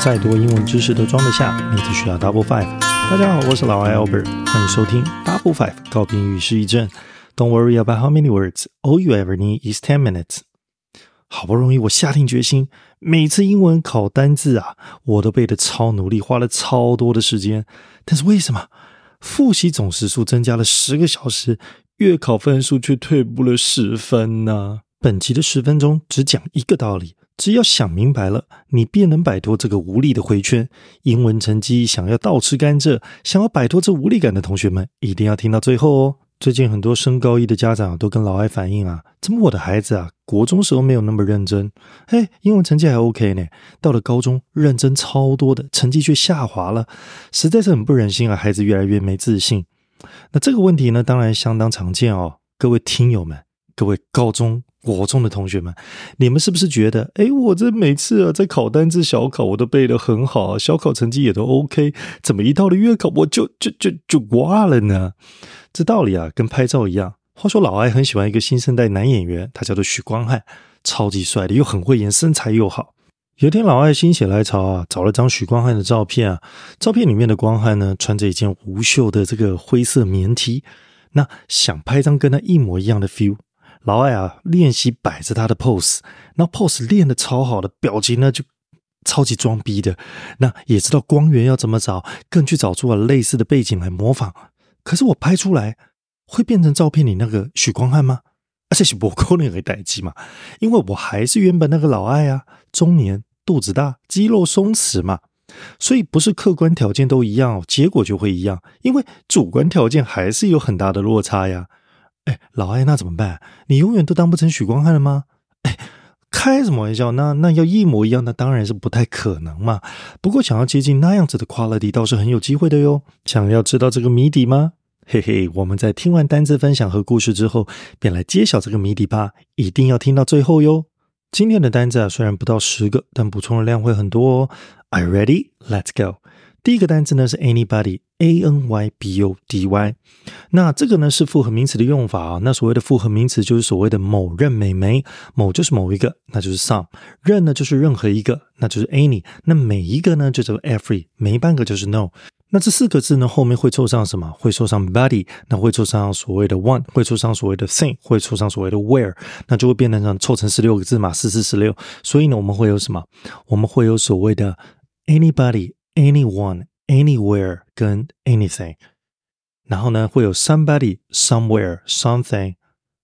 再多英文知识都装得下，你只需要 Double Five。大家好，我是老外 Albert，欢迎收听 Double Five 告别语是一阵。Don't worry about how many words, all you ever need is ten minutes。好不容易我下定决心，每次英文考单字啊，我都背得超努力，花了超多的时间。但是为什么复习总时数增加了十个小时，月考分数却退步了十分呢？本集的十分钟只讲一个道理。只要想明白了，你便能摆脱这个无力的回圈。英文成绩想要倒吃甘蔗，想要摆脱这无力感的同学们，一定要听到最后哦。最近很多升高一的家长都跟老艾反映啊，怎么我的孩子啊，国中时候没有那么认真，嘿，英文成绩还 OK 呢，到了高中认真超多的，成绩却下滑了，实在是很不忍心啊，孩子越来越没自信。那这个问题呢，当然相当常见哦，各位听友们，各位高中。国中的同学们，你们是不是觉得，哎，我这每次啊在考单字小考我都背得很好，小考成绩也都 OK，怎么一到了月考我就就就就挂了呢？这道理啊，跟拍照一样。话说老艾很喜欢一个新生代男演员，他叫做许光汉，超级帅的，又很会演，身材又好。有天老艾心血来潮啊，找了张许光汉的照片啊，照片里面的光汉呢，穿着一件无袖的这个灰色棉 T，那想拍张跟他一模一样的 feel。老艾啊，练习摆着他的 pose，那 pose 练的超好的，表情呢就超级装逼的。那也知道光源要怎么找，更去找出了类似的背景来模仿。可是我拍出来会变成照片里那个许光汉吗？而且是不可能会待机嘛，因为我还是原本那个老艾啊，中年肚子大肌肉松弛嘛，所以不是客观条件都一样，结果就会一样，因为主观条件还是有很大的落差呀。哎，老艾，那怎么办？你永远都当不成许光汉了吗？哎，开什么玩笑？那那要一模一样，那当然是不太可能嘛。不过想要接近那样子的 quality，倒是很有机会的哟。想要知道这个谜底吗？嘿嘿，我们在听完单字分享和故事之后，便来揭晓这个谜底吧。一定要听到最后哟。今天的单字啊，虽然不到十个，但补充的量会很多哦。Are you ready? Let's go. 第一个单词呢是 anybody，a n y b o d y，那这个呢是复合名词的用法啊。那所谓的复合名词就是所谓的某任美眉，某就是某一个，那就是 some；任呢就是任何一个，那就是 any；那每一个呢就叫做 every，每半个就是 no。那这四个字呢后面会凑上什么？会凑上 body，那会凑上所谓的 one，会凑上所谓的 thing，会凑上所谓的 where，那就会变成凑成十六个字嘛，四四十六。所以呢我们会有什么？我们会有所谓的 anybody。anyone, anywhere 跟 anything，然后呢会有 somebody, somewhere, something,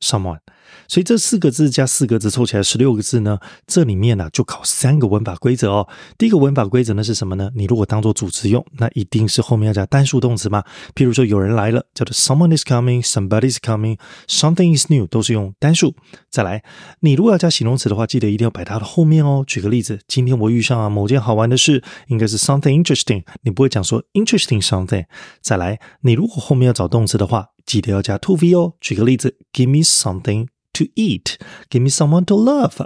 someone。 所以这四个字加四个字凑起来十六个字呢，这里面呢就考三个文法规则哦。第一个文法规则呢是什么呢？你如果当做主词用，那一定是后面要加单数动词嘛。譬如说有人来了，叫做 someone is coming，somebody is coming，something is new，都是用单数。再来，你如果要加形容词的话，记得一定要摆它的后面哦。举个例子，今天我遇上啊某件好玩的事，应该是 something interesting，你不会讲说 interesting something。再来，你如果后面要找动词的话，记得要加 to v 哦。举个例子，give me something。To eat, give me someone to love。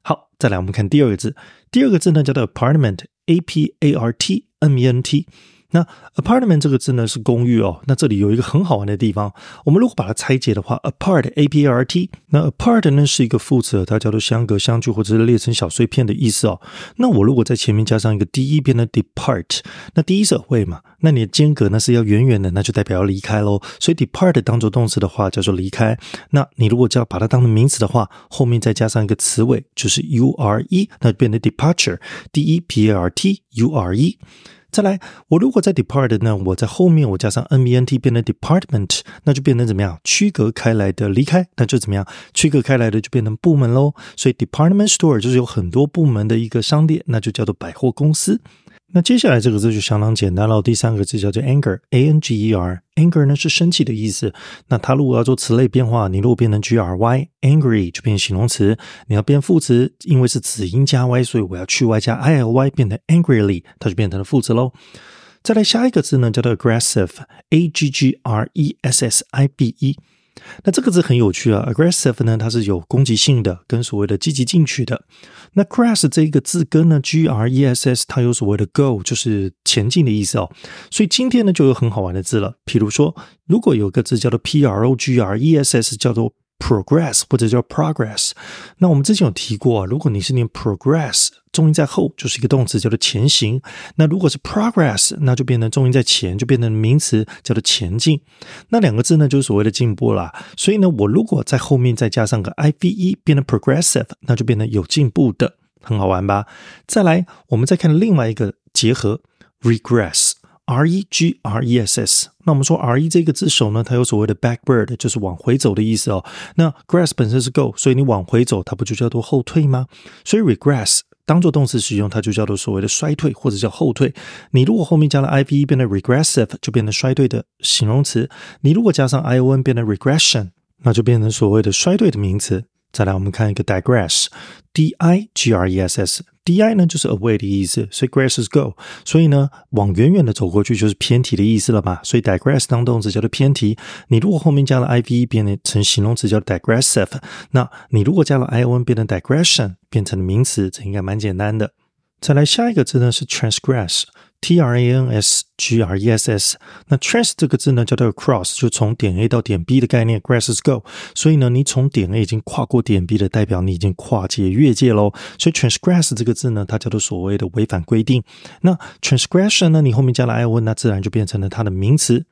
好，再来我们看第二个字，第二个字呢叫做 apartment，a p a r t m e n t。那 apartment 这个字呢是公寓哦，那这里有一个很好玩的地方，我们如果把它拆解的话，apart a p a r t，那 apart 呢是一个副词，它叫做相隔、相距或者是裂成小碎片的意思哦。那我如果在前面加上一个第一边的 depart，那第一者会嘛，那你的间隔呢是要远远的，那就代表要离开喽。所以 depart 当做动词的话叫做离开，那你如果叫把它当成名词的话，后面再加上一个词尾就是 u r e，那就变成 departure，d e p a r t u r e。再来，我如果在 depart 呢，我在后面我加上 n b n t 变成 department，那就变成怎么样？区隔开来的离开，那就怎么样？区隔开来的就变成部门喽。所以 department store 就是有很多部门的一个商店，那就叫做百货公司。那接下来这个字就相当简单了，第三个字叫做 anger，a n g e r，anger 呢是生气的意思。那它如果要做词类变化，你如果变成 g r y，angry 就变形容词。你要变副词，因为是子音加 y，所以我要去 y 加 i l y，变成 angrily，它就变成了副词喽。再来下一个字呢，叫做 aggressive，a g g r e s s i b e。那这个字很有趣啊，aggressive 呢，它是有攻击性的，跟所谓的积极进取的。那 crash 这一个字根呢，g r e s s，它有所谓的 go，就是前进的意思哦。所以今天呢，就有很好玩的字了。比如说，如果有个字叫做 p r o g r e s s，叫做 progress 或者叫 progress。那我们之前有提过，如果你是念 progress，重音在后就是一个动词，叫做前行。那如果是 progress，那就变成重音在前，就变成名词，叫做前进。那两个字呢，就是所谓的进步啦。所以呢，我如果在后面再加上个 i v e，变成 progressive，那就变成有进步的，很好玩吧？再来，我们再看另外一个结合 regress。R E G R E S S，那我们说 R E 这个字首呢，它有所谓的 backward，就是往回走的意思哦。那 grass 本身是 go，所以你往回走，它不就叫做后退吗？所以 regress 当做动词使用，它就叫做所谓的衰退或者叫后退。你如果后面加了 I V E，变成 regressive，就变成衰退的形容词。你如果加上 I O N，变成 regression，那就变成所谓的衰退的名词。再来，我们看一个 digress，D I G R E S S，D I 呢就是 away 的意思，所以 grasses go，所以呢往远远的走过去就是偏题的意思了嘛，所以 digress 当动词叫做偏题。你如果后面加了 I V 变成形容词叫 digressive，那你如果加了 I O N 变成 digression 变成名词，这应该蛮简单的。再来下一个字呢是 transgress。T R A N S G R E S S，那 trans 这个字呢叫做 cross，就从点 A 到点 B 的概念，grasses go。所以呢，你从点 A 已经跨过点 B 的，代表你已经跨界越界喽。所以 transgress 这个字呢，它叫做所谓的违反规定。那 transgression 呢，你后面加了 I O N，那自然就变成了它的名词。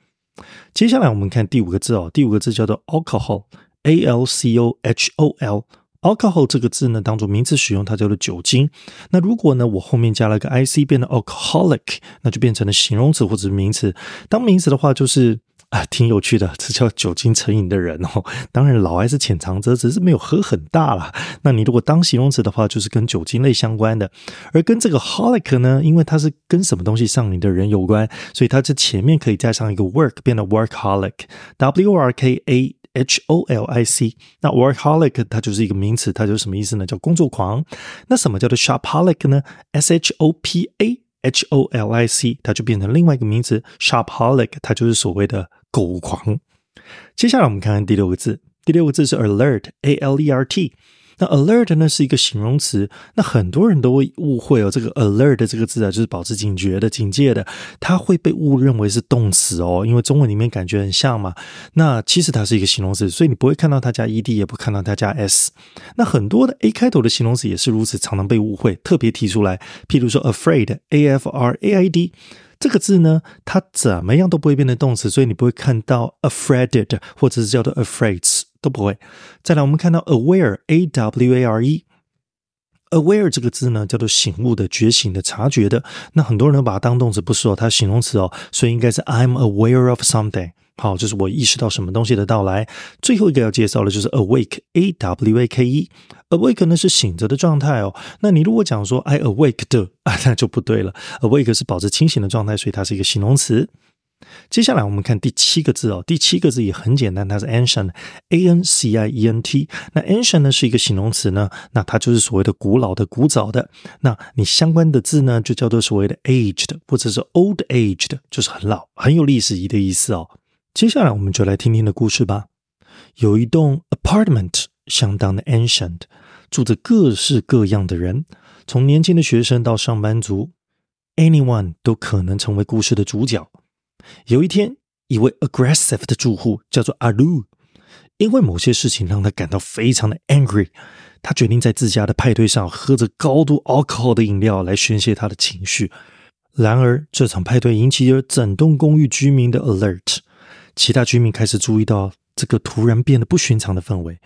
接下来我们看第五个字哦，第五个字叫做 alcohol，A L C O H O L。Alcohol 这个字呢，当做名词使用，它叫做酒精。那如果呢，我后面加了个 ic，变成 alcoholic，那就变成了形容词或者名词。当名词的话，就是啊，挺有趣的，这叫酒精成瘾的人哦。当然，老艾是浅尝辄止，是没有喝很大啦。那你如果当形容词的话，就是跟酒精类相关的。而跟这个 holic 呢，因为它是跟什么东西上瘾的人有关，所以它这前面可以加上一个 work，变成 workholic，w r k a。H O L I C，那 workaholic 它就是一个名词，它就是什么意思呢？叫工作狂。那什么叫做 shopaholic 呢？S H O P A H O L I C，它就变成另外一个名词，shopaholic，它就是所谓的购物狂。接下来我们看看第六个字，第六个字是 alert，A L E R T。那 alert 呢是一个形容词，那很多人都会误会哦，这个 alert 这个字啊，就是保持警觉的、警戒的，它会被误认为是动词哦，因为中文里面感觉很像嘛。那其实它是一个形容词，所以你不会看到它加 ed，也不看到它加 s。那很多的 a 开头的形容词也是如此，常常被误会，特别提出来。譬如说 afraid，a f r a i d 这个字呢，它怎么样都不会变成动词，所以你不会看到 afraid 或者是叫做 afraid。都不会。再来，我们看到 aware，a w a r e，aware 这个字呢，叫做醒悟的、觉醒的、察觉的。那很多人把它当动词，不是哦，它形容词哦，所以应该是 I'm aware of something。好，就是我意识到什么东西的到来。最后一个要介绍的就是 awake，a w a k e，awake 呢是醒着的状态哦。那你如果讲说 I awake 的 啊，那就不对了。awake 是保持清醒的状态，所以它是一个形容词。接下来我们看第七个字哦，第七个字也很简单，它是 ancient，a n c i e n t。那 ancient 呢是一个形容词呢，那它就是所谓的古老的、古早的。那你相关的字呢，就叫做所谓的 aged，或者是 old aged，就是很老、很有历史意义的意思哦。接下来我们就来听听的故事吧。有一栋 apartment，相当的 ancient，住着各式各样的人，从年轻的学生到上班族，anyone 都可能成为故事的主角。有一天，一位 aggressive 的住户叫做阿鲁，因为某些事情让他感到非常的 angry，他决定在自家的派对上喝着高度 alcohol 的饮料来宣泄他的情绪。然而，这场派对引起了整栋公寓居民的 alert，其他居民开始注意到这个突然变得不寻常的氛围。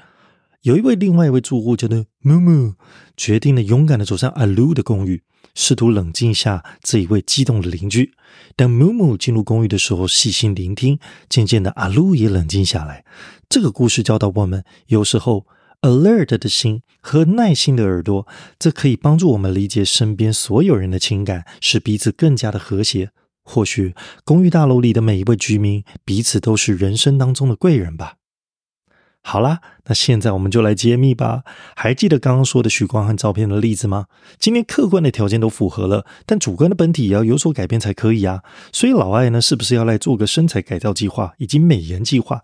有一位另外一位住户叫做木木，决定了勇敢的走上阿鲁的公寓。试图冷静下这一位激动的邻居。当木木进入公寓的时候，细心聆听。渐渐的，阿鲁也冷静下来。这个故事教导我们，有时候 alert 的心和耐心的耳朵，这可以帮助我们理解身边所有人的情感，使彼此更加的和谐。或许公寓大楼里的每一位居民，彼此都是人生当中的贵人吧。好啦，那现在我们就来揭秘吧。还记得刚刚说的许光汉照片的例子吗？今天客观的条件都符合了，但主观的本体也要有所改变才可以啊。所以老艾呢，是不是要来做个身材改造计划以及美颜计划？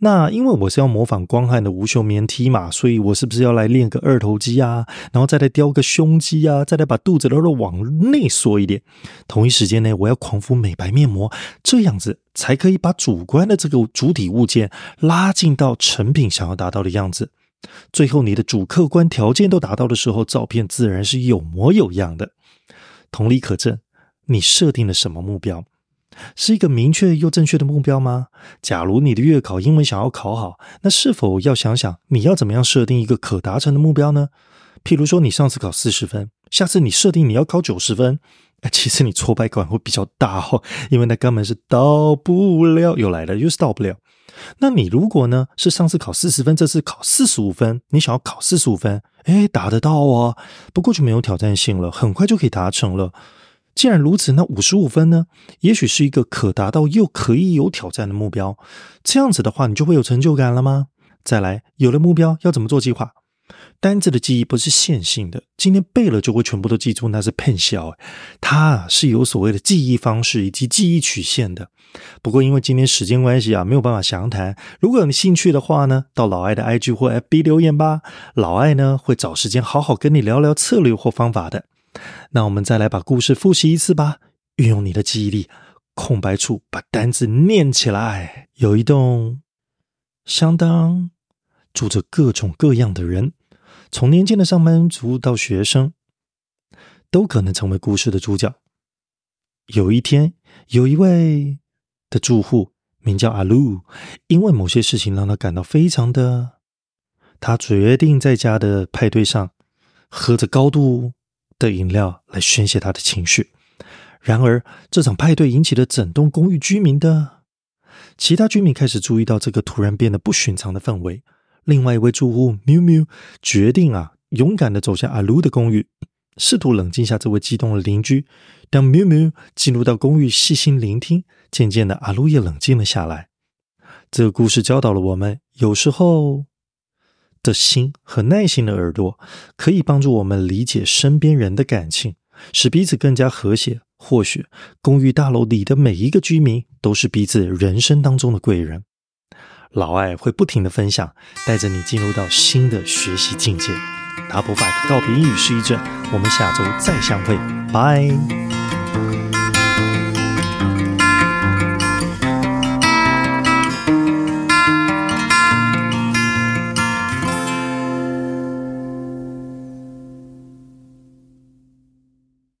那因为我是要模仿光汉的无袖棉 T 嘛，所以我是不是要来练个二头肌啊？然后再来雕个胸肌啊？再来把肚子的肉往内缩一点？同一时间内，我要狂敷美白面膜，这样子。才可以把主观的这个主体物件拉近到成品想要达到的样子。最后，你的主客观条件都达到的时候，照片自然是有模有样的。同理可证，你设定了什么目标？是一个明确又正确的目标吗？假如你的月考英文想要考好，那是否要想想你要怎么样设定一个可达成的目标呢？譬如说，你上次考四十分，下次你设定你要考九十分，其实你挫败感会比较大哦，因为那根本是到不了，又来了，又是到不了。那你如果呢是上次考四十分，这次考四十五分，你想要考四十五分，哎，达得到啊，不过就没有挑战性了，很快就可以达成了。既然如此，那五十五分呢？也许是一个可达到又可以有挑战的目标。这样子的话，你就会有成就感了吗？再来，有了目标，要怎么做计划？单字的记忆不是线性的，今天背了就会全部都记住，那是骗笑。它是有所谓的记忆方式以及记忆曲线的。不过因为今天时间关系啊，没有办法详谈。如果有兴趣的话呢，到老艾的 IG 或 FB 留言吧。老艾呢会找时间好好跟你聊聊策略或方法的。那我们再来把故事复习一次吧。运用你的记忆力，空白处把单字念起来。有一栋相当住着各种各样的人，从年轻的上班族到学生，都可能成为故事的主角。有一天，有一位的住户名叫阿鲁，因为某些事情让他感到非常的，他决定在家的派对上喝着高度。的饮料来宣泄他的情绪。然而，这场派对引起了整栋公寓居民的其他居民开始注意到这个突然变得不寻常的氛围。另外一位住户喵喵决定啊，勇敢的走向阿卢的公寓，试图冷静下这位激动的邻居。当喵喵进入到公寓，细心聆听，渐渐的，阿卢也冷静了下来。这个故事教导了我们，有时候。的心和耐心的耳朵，可以帮助我们理解身边人的感情，使彼此更加和谐。或许公寓大楼里的每一个居民都是彼此人生当中的贵人。老艾会不停的分享，带着你进入到新的学习境界。Double back，告别英语是一阵，我们下周再相会，拜。